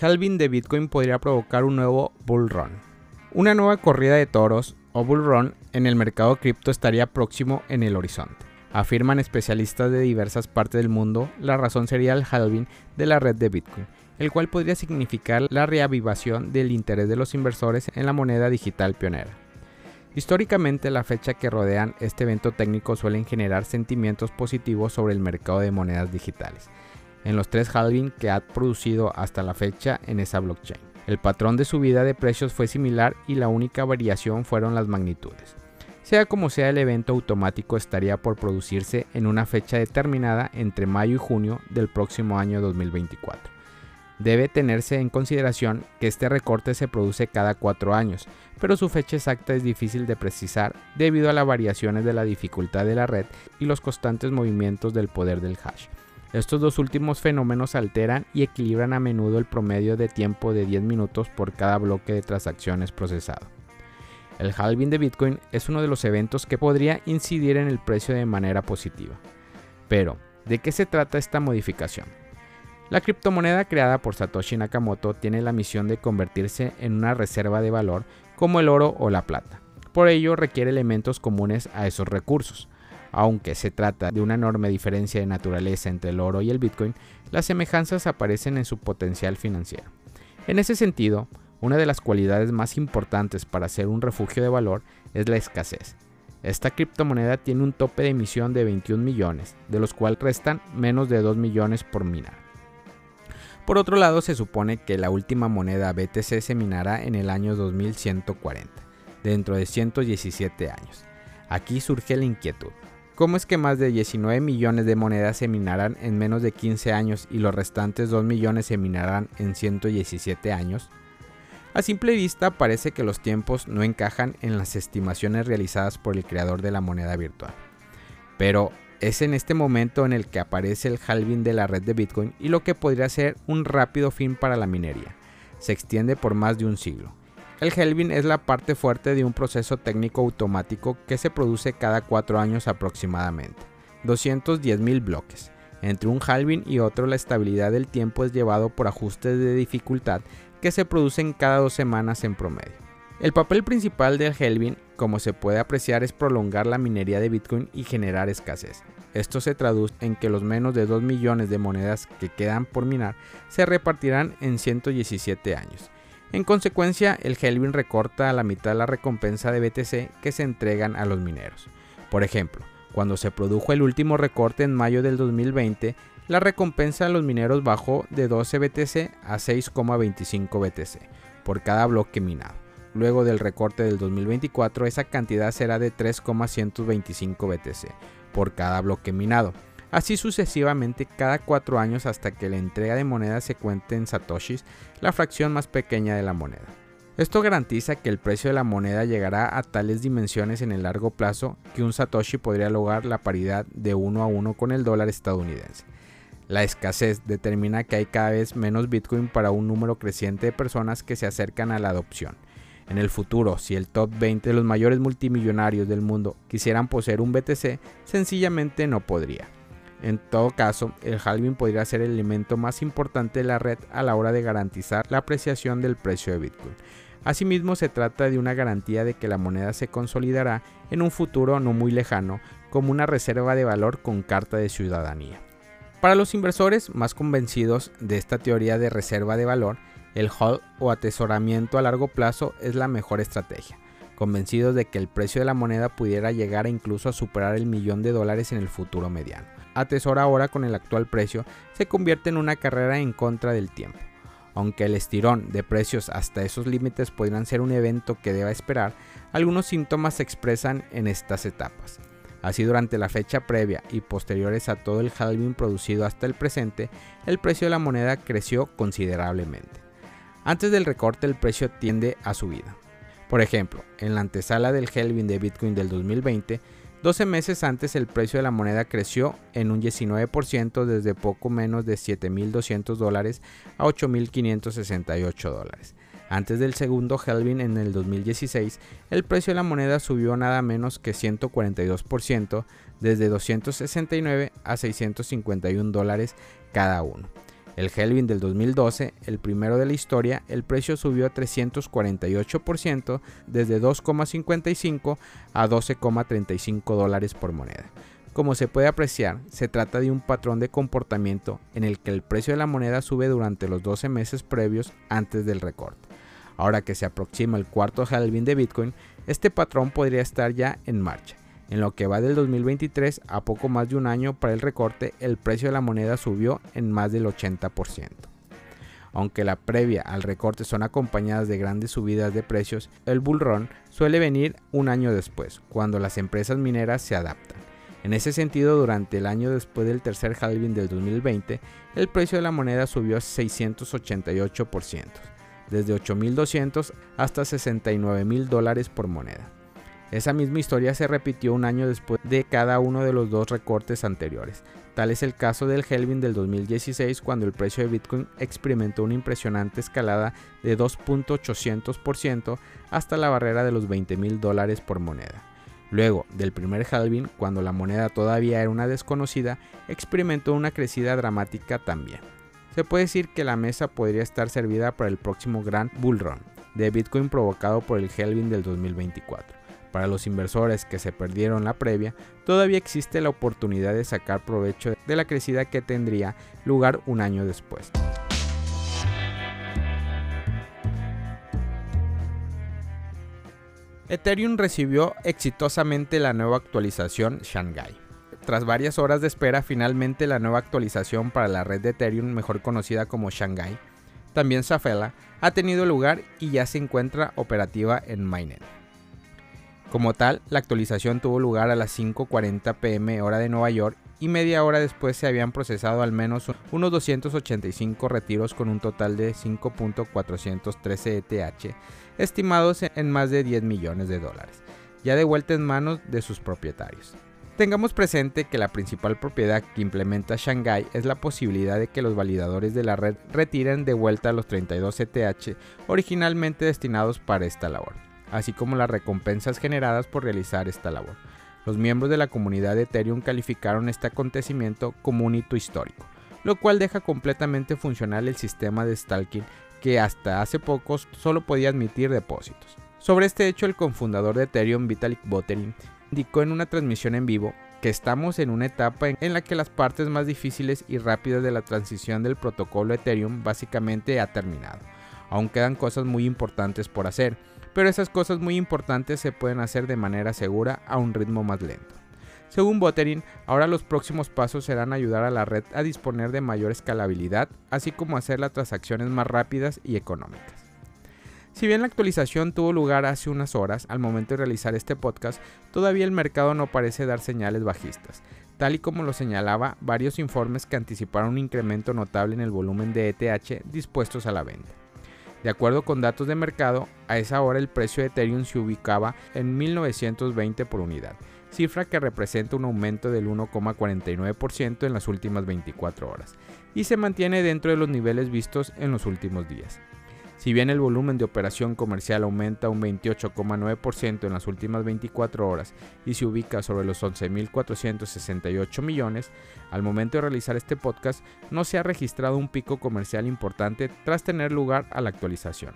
halving de Bitcoin podría provocar un nuevo bull run. Una nueva corrida de toros o bull run en el mercado cripto estaría próximo en el horizonte. Afirman especialistas de diversas partes del mundo, la razón sería el halving de la red de Bitcoin, el cual podría significar la reavivación del interés de los inversores en la moneda digital pionera. Históricamente, la fecha que rodean este evento técnico suelen generar sentimientos positivos sobre el mercado de monedas digitales, en los tres halving que ha producido hasta la fecha en esa blockchain. El patrón de subida de precios fue similar y la única variación fueron las magnitudes. Sea como sea, el evento automático estaría por producirse en una fecha determinada entre mayo y junio del próximo año 2024. Debe tenerse en consideración que este recorte se produce cada cuatro años, pero su fecha exacta es difícil de precisar debido a las variaciones de la dificultad de la red y los constantes movimientos del poder del hash. Estos dos últimos fenómenos alteran y equilibran a menudo el promedio de tiempo de 10 minutos por cada bloque de transacciones procesado. El halving de Bitcoin es uno de los eventos que podría incidir en el precio de manera positiva. Pero, ¿de qué se trata esta modificación? La criptomoneda creada por Satoshi Nakamoto tiene la misión de convertirse en una reserva de valor como el oro o la plata. Por ello requiere elementos comunes a esos recursos, aunque se trata de una enorme diferencia de naturaleza entre el oro y el Bitcoin, las semejanzas aparecen en su potencial financiero. En ese sentido, una de las cualidades más importantes para ser un refugio de valor es la escasez. Esta criptomoneda tiene un tope de emisión de 21 millones, de los cuales restan menos de 2 millones por minar. Por otro lado, se supone que la última moneda BTC se minará en el año 2140, dentro de 117 años. Aquí surge la inquietud. ¿Cómo es que más de 19 millones de monedas se minarán en menos de 15 años y los restantes 2 millones se minarán en 117 años? A simple vista parece que los tiempos no encajan en las estimaciones realizadas por el creador de la moneda virtual. Pero es en este momento en el que aparece el halving de la red de Bitcoin y lo que podría ser un rápido fin para la minería. Se extiende por más de un siglo. El halving es la parte fuerte de un proceso técnico automático que se produce cada cuatro años aproximadamente. 210.000 bloques. Entre un halving y otro la estabilidad del tiempo es llevado por ajustes de dificultad que se producen cada dos semanas en promedio. El papel principal del halving, como se puede apreciar, es prolongar la minería de Bitcoin y generar escasez. Esto se traduce en que los menos de 2 millones de monedas que quedan por minar se repartirán en 117 años en consecuencia, el Helvin recorta a la mitad la recompensa de BTC que se entregan a los mineros. Por ejemplo, cuando se produjo el último recorte en mayo del 2020, la recompensa a los mineros bajó de 12 BTC a 6,25 BTC por cada bloque minado. Luego del recorte del 2024, esa cantidad será de 3,125 BTC por cada bloque minado así sucesivamente cada cuatro años hasta que la entrega de moneda se cuente en satoshis, la fracción más pequeña de la moneda. Esto garantiza que el precio de la moneda llegará a tales dimensiones en el largo plazo que un satoshi podría lograr la paridad de uno a uno con el dólar estadounidense. La escasez determina que hay cada vez menos Bitcoin para un número creciente de personas que se acercan a la adopción. En el futuro, si el top 20 de los mayores multimillonarios del mundo quisieran poseer un BTC, sencillamente no podría. En todo caso, el halving podría ser el elemento más importante de la red a la hora de garantizar la apreciación del precio de Bitcoin. Asimismo, se trata de una garantía de que la moneda se consolidará en un futuro no muy lejano como una reserva de valor con carta de ciudadanía. Para los inversores más convencidos de esta teoría de reserva de valor, el hold o atesoramiento a largo plazo es la mejor estrategia, convencidos de que el precio de la moneda pudiera llegar incluso a superar el millón de dólares en el futuro mediano atesora ahora con el actual precio se convierte en una carrera en contra del tiempo. Aunque el estirón de precios hasta esos límites podrían ser un evento que deba esperar, algunos síntomas se expresan en estas etapas. Así durante la fecha previa y posteriores a todo el halving producido hasta el presente, el precio de la moneda creció considerablemente. Antes del recorte el precio tiende a subida. Por ejemplo, en la antesala del halving de Bitcoin del 2020, 12 meses antes el precio de la moneda creció en un 19% desde poco menos de 7.200 dólares a 8.568 dólares. Antes del segundo halving en el 2016, el precio de la moneda subió nada menos que 142%, desde 269 a 651 dólares cada uno. El Helvin del 2012, el primero de la historia, el precio subió 348% desde 2,55 a 12,35 dólares por moneda. Como se puede apreciar, se trata de un patrón de comportamiento en el que el precio de la moneda sube durante los 12 meses previos antes del recorte. Ahora que se aproxima el cuarto halving de Bitcoin, este patrón podría estar ya en marcha. En lo que va del 2023 a poco más de un año para el recorte, el precio de la moneda subió en más del 80%. Aunque la previa al recorte son acompañadas de grandes subidas de precios, el bull run suele venir un año después, cuando las empresas mineras se adaptan. En ese sentido, durante el año después del tercer halving del 2020, el precio de la moneda subió 688%, desde 8.200 hasta 69.000 dólares por moneda. Esa misma historia se repitió un año después de cada uno de los dos recortes anteriores. Tal es el caso del Helvin del 2016 cuando el precio de Bitcoin experimentó una impresionante escalada de 2.800% hasta la barrera de los 20 mil dólares por moneda. Luego del primer halving, cuando la moneda todavía era una desconocida, experimentó una crecida dramática también. Se puede decir que la mesa podría estar servida para el próximo gran bull run de Bitcoin provocado por el halving del 2024. Para los inversores que se perdieron la previa, todavía existe la oportunidad de sacar provecho de la crecida que tendría lugar un año después. Ethereum recibió exitosamente la nueva actualización Shanghai. Tras varias horas de espera, finalmente la nueva actualización para la red de Ethereum, mejor conocida como Shanghai, también Safela, ha tenido lugar y ya se encuentra operativa en Mainnet. Como tal, la actualización tuvo lugar a las 5.40 pm hora de Nueva York y media hora después se habían procesado al menos unos 285 retiros con un total de 5.413 ETH, estimados en más de 10 millones de dólares, ya de vuelta en manos de sus propietarios. Tengamos presente que la principal propiedad que implementa Shanghai es la posibilidad de que los validadores de la red retiren de vuelta los 32 ETH originalmente destinados para esta labor así como las recompensas generadas por realizar esta labor. Los miembros de la comunidad de Ethereum calificaron este acontecimiento como un hito histórico, lo cual deja completamente funcional el sistema de stalking que hasta hace poco solo podía admitir depósitos. Sobre este hecho, el cofundador de Ethereum, Vitalik Buterin, indicó en una transmisión en vivo que estamos en una etapa en la que las partes más difíciles y rápidas de la transición del protocolo Ethereum básicamente ha terminado. Aún quedan cosas muy importantes por hacer, pero esas cosas muy importantes se pueden hacer de manera segura a un ritmo más lento. Según Boterin, ahora los próximos pasos serán ayudar a la red a disponer de mayor escalabilidad, así como hacer las transacciones más rápidas y económicas. Si bien la actualización tuvo lugar hace unas horas, al momento de realizar este podcast, todavía el mercado no parece dar señales bajistas, tal y como lo señalaba varios informes que anticiparon un incremento notable en el volumen de ETH dispuestos a la venta. De acuerdo con datos de mercado, a esa hora el precio de Ethereum se ubicaba en 1920 por unidad, cifra que representa un aumento del 1,49% en las últimas 24 horas, y se mantiene dentro de los niveles vistos en los últimos días. Si bien el volumen de operación comercial aumenta un 28,9% en las últimas 24 horas y se ubica sobre los 11.468 millones, al momento de realizar este podcast no se ha registrado un pico comercial importante tras tener lugar a la actualización.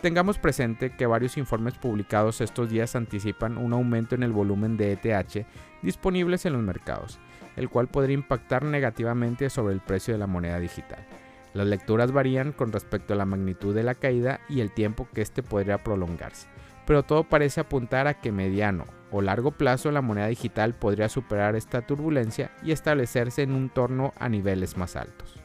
Tengamos presente que varios informes publicados estos días anticipan un aumento en el volumen de ETH disponibles en los mercados, el cual podría impactar negativamente sobre el precio de la moneda digital. Las lecturas varían con respecto a la magnitud de la caída y el tiempo que éste podría prolongarse, pero todo parece apuntar a que mediano o largo plazo la moneda digital podría superar esta turbulencia y establecerse en un torno a niveles más altos.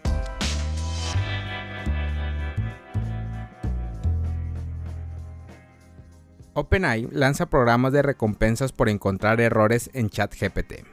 OpenAI lanza programas de recompensas por encontrar errores en ChatGPT.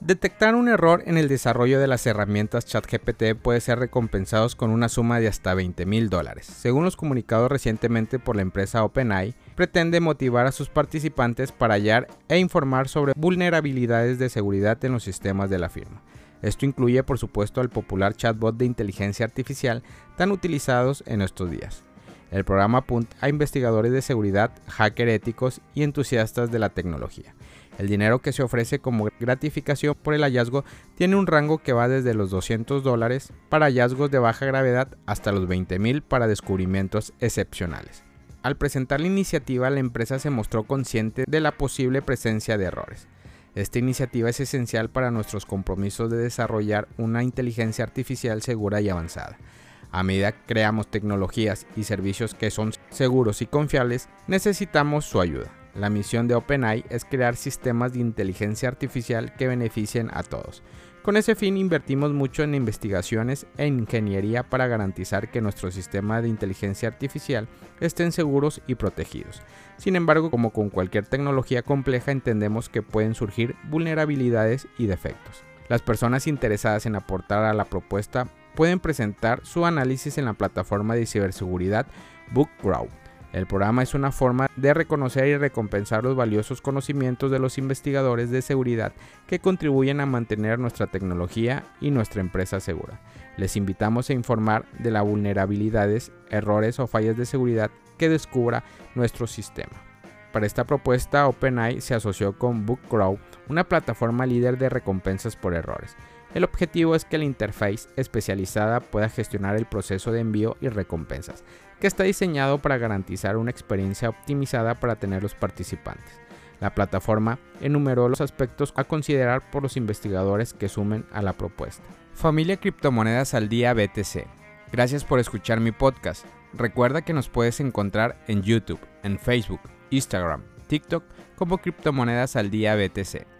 Detectar un error en el desarrollo de las herramientas ChatGPT puede ser recompensados con una suma de hasta 20 mil dólares. Según los comunicados recientemente por la empresa OpenAI, pretende motivar a sus participantes para hallar e informar sobre vulnerabilidades de seguridad en los sistemas de la firma. Esto incluye por supuesto al popular chatbot de inteligencia artificial tan utilizados en estos días. El programa apunta a investigadores de seguridad, hackers éticos y entusiastas de la tecnología. El dinero que se ofrece como gratificación por el hallazgo tiene un rango que va desde los 200 dólares para hallazgos de baja gravedad hasta los 20 mil para descubrimientos excepcionales. Al presentar la iniciativa, la empresa se mostró consciente de la posible presencia de errores. Esta iniciativa es esencial para nuestros compromisos de desarrollar una inteligencia artificial segura y avanzada. A medida que creamos tecnologías y servicios que son seguros y confiables, necesitamos su ayuda. La misión de OpenAI es crear sistemas de inteligencia artificial que beneficien a todos. Con ese fin invertimos mucho en investigaciones e ingeniería para garantizar que nuestro sistema de inteligencia artificial estén seguros y protegidos. Sin embargo, como con cualquier tecnología compleja, entendemos que pueden surgir vulnerabilidades y defectos. Las personas interesadas en aportar a la propuesta pueden presentar su análisis en la plataforma de ciberseguridad BookGrow. El programa es una forma de reconocer y recompensar los valiosos conocimientos de los investigadores de seguridad que contribuyen a mantener nuestra tecnología y nuestra empresa segura. Les invitamos a informar de las vulnerabilidades, errores o fallas de seguridad que descubra nuestro sistema. Para esta propuesta, OpenAI se asoció con BookGrow, una plataforma líder de recompensas por errores. El objetivo es que la interface especializada pueda gestionar el proceso de envío y recompensas, que está diseñado para garantizar una experiencia optimizada para tener los participantes. La plataforma enumeró los aspectos a considerar por los investigadores que sumen a la propuesta. Familia Criptomonedas al Día BTC. Gracias por escuchar mi podcast. Recuerda que nos puedes encontrar en YouTube, en Facebook, Instagram, TikTok como Criptomonedas al Día BTC.